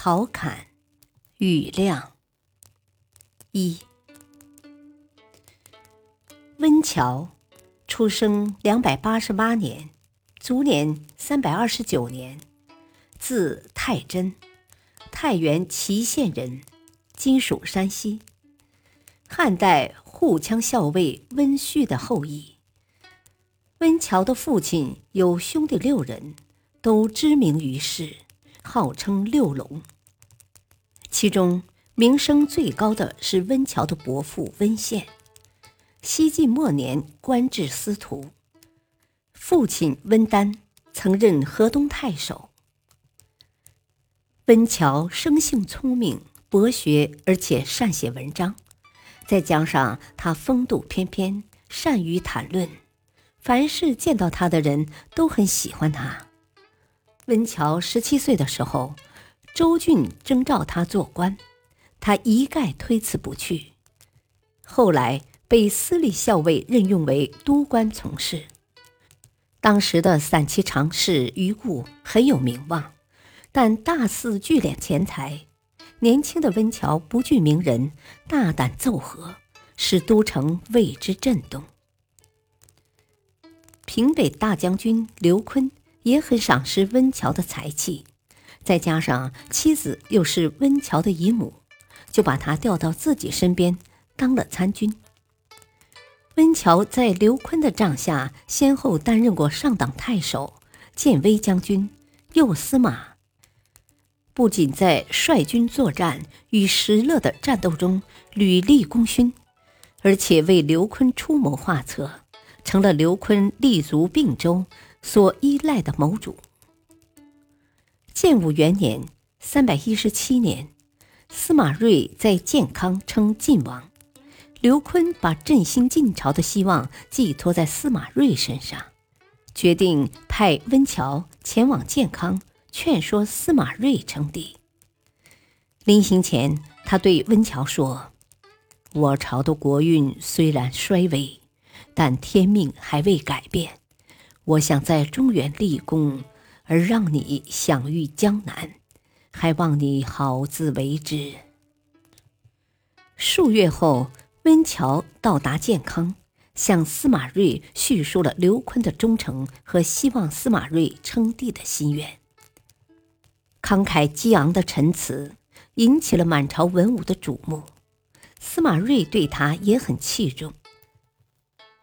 陶侃、庾亮。一，温峤，出生两百八十八年，卒年三百二十九年，字太真，太原祁县人，今属山西。汉代护羌校尉温煦的后裔。温峤的父亲有兄弟六人，都知名于世。号称六龙，其中名声最高的是温峤的伯父温宪，西晋末年官至司徒。父亲温丹曾任河东太守。温峤生性聪明、博学，而且善写文章，再加上他风度翩翩，善于谈论，凡是见到他的人都很喜欢他。温峤十七岁的时候，周俊征召他做官，他一概推辞不去。后来被司隶校尉任用为都官从事。当时的散骑常侍余固很有名望，但大肆聚敛钱财。年轻的温峤不惧名人，大胆奏和，使都城为之震动。平北大将军刘琨。也很赏识温峤的才气，再加上妻子又是温峤的姨母，就把他调到自己身边当了参军。温峤在刘琨的帐下，先后担任过上党太守、建威将军、右司马，不仅在率军作战与石勒的战斗中屡立功勋，而且为刘琨出谋划策，成了刘琨立足并州。所依赖的谋主。建武元年（三百一十七年），司马睿在建康称晋王，刘琨把振兴晋朝的希望寄托在司马睿身上，决定派温峤前往建康劝说司马睿称帝。临行前，他对温峤说：“我朝的国运虽然衰微，但天命还未改变。”我想在中原立功，而让你享誉江南，还望你好自为之。数月后，温峤到达建康，向司马睿叙述了刘琨的忠诚和希望司马睿称帝的心愿。慷慨激昂的陈词引起了满朝文武的瞩目，司马睿对他也很器重。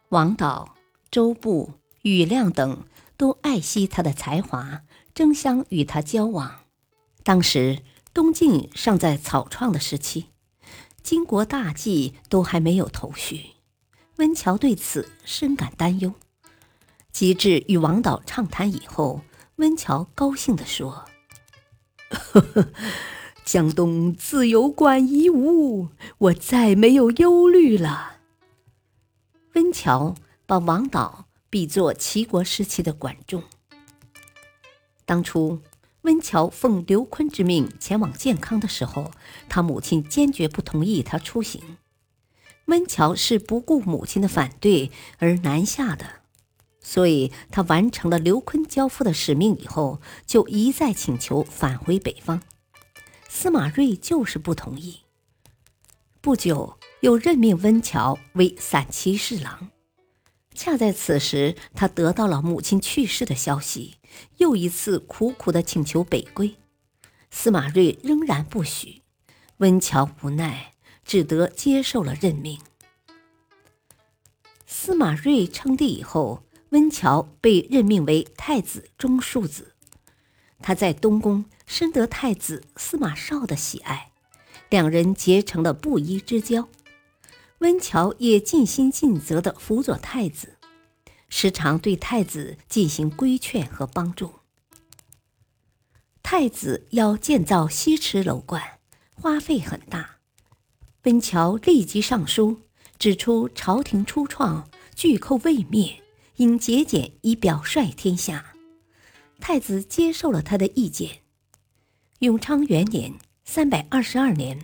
王导、周布。庾亮等都爱惜他的才华，争相与他交往。当时东晋尚在草创的时期，金国大计都还没有头绪。温峤对此深感担忧。及至与王导畅谈以后，温峤高兴地说：“呵呵，江东自有管夷吾，我再没有忧虑了。”温峤把王导。比作齐国时期的管仲。当初温峤奉刘琨之命前往建康的时候，他母亲坚决不同意他出行。温峤是不顾母亲的反对而南下的，所以他完成了刘琨交付的使命以后，就一再请求返回北方。司马睿就是不同意。不久，又任命温峤为散骑侍郎。恰在此时，他得到了母亲去世的消息，又一次苦苦的请求北归。司马睿仍然不许，温峤无奈，只得接受了任命。司马睿称帝以后，温峤被任命为太子中庶子。他在东宫深得太子司马绍的喜爱，两人结成了不依之交。温峤也尽心尽责地辅佐太子，时常对太子进行规劝和帮助。太子要建造西池楼观，花费很大。温峤立即上书，指出朝廷初创，巨寇未灭，应节俭以表率天下。太子接受了他的意见。永昌元年（三百二十二年），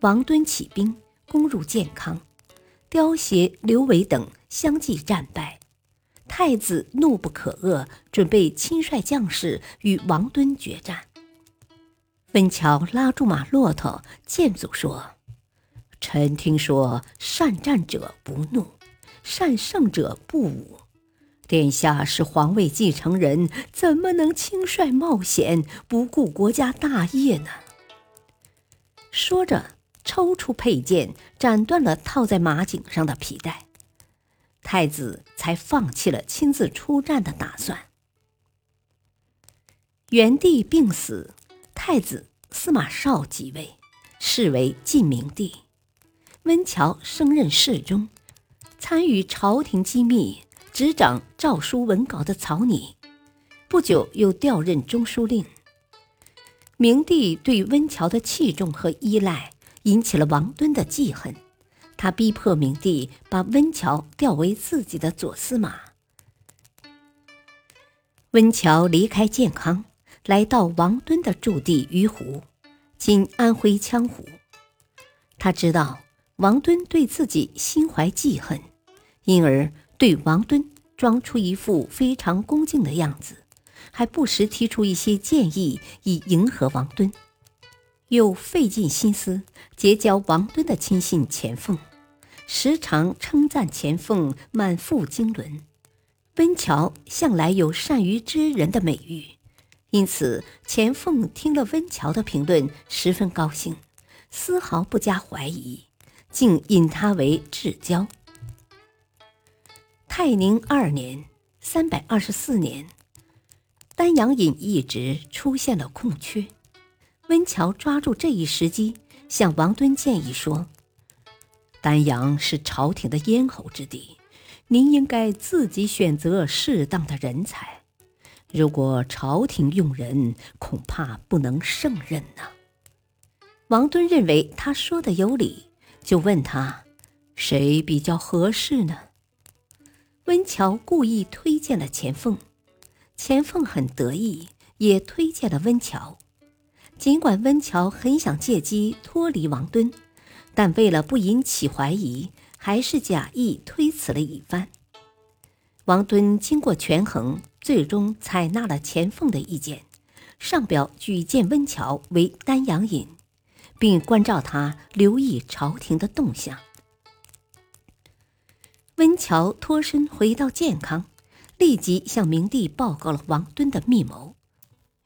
王敦起兵攻入建康，刁协、刘伟等相继战败。太子怒不可遏，准备亲率将士与王敦决战。温峤拉住马骆驼，谏阻说：“臣听说善战者不怒，善胜者不武。殿下是皇位继承人，怎么能轻率冒险，不顾国家大业呢？”说着，抽出佩剑，斩断了套在马颈上的皮带。太子才放弃了亲自出战的打算。元帝病死，太子司马绍即位，是为晋明帝。温峤升任侍中，参与朝廷机密，执掌诏书文稿的草拟。不久又调任中书令。明帝对温峤的器重和依赖，引起了王敦的记恨。他逼迫明帝把温峤调为自己的左司马。温峤离开建康，来到王敦的驻地于湖（今安徽羌湖）。他知道王敦对自己心怀记恨，因而对王敦装出一副非常恭敬的样子，还不时提出一些建议以迎合王敦。又费尽心思结交王敦的亲信钱凤，时常称赞钱凤满腹经纶。温峤向来有善于知人的美誉，因此钱凤听了温峤的评论，十分高兴，丝毫不加怀疑，竟引他为至交。泰宁二年（三百二十四年），丹阳尹一职出现了空缺。温峤抓住这一时机，向王敦建议说：“丹阳是朝廷的咽喉之地，您应该自己选择适当的人才。如果朝廷用人，恐怕不能胜任呢。”王敦认为他说的有理，就问他：“谁比较合适呢？”温峤故意推荐了钱凤，钱凤很得意，也推荐了温峤。尽管温峤很想借机脱离王敦，但为了不引起怀疑，还是假意推辞了一番。王敦经过权衡，最终采纳了钱凤的意见，上表举荐温峤为丹阳尹，并关照他留意朝廷的动向。温峤脱身回到建康，立即向明帝报告了王敦的密谋，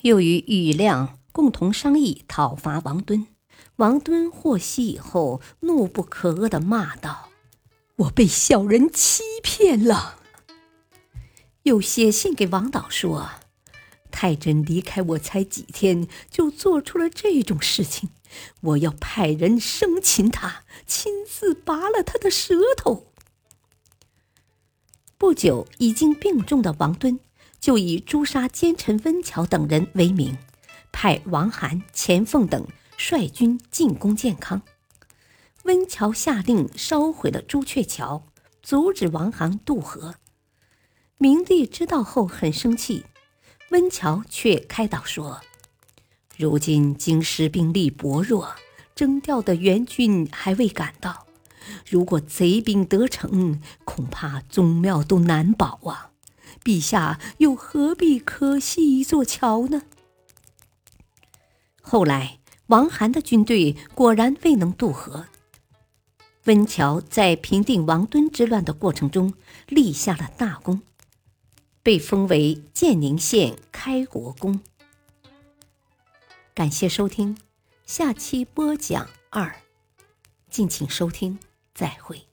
又与庾亮。共同商议讨伐王敦。王敦获悉以后，怒不可遏地骂道：“我被小人欺骗了。”又写信给王导说：“太真离开我才几天，就做出了这种事情，我要派人生擒他，亲自拔了他的舌头。”不久，已经病重的王敦就以诛杀奸臣温峤等人为名。派王涵、钱凤等率军进攻建康，温峤下令烧毁了朱雀桥，阻止王涵渡河。明帝知道后很生气，温峤却开导说：“如今京师兵力薄弱，征调的援军还未赶到，如果贼兵得逞，恐怕宗庙都难保啊！陛下又何必可惜一座桥呢？”后来，王涵的军队果然未能渡河。温峤在平定王敦之乱的过程中立下了大功，被封为建宁县开国公。感谢收听，下期播讲二，敬请收听，再会。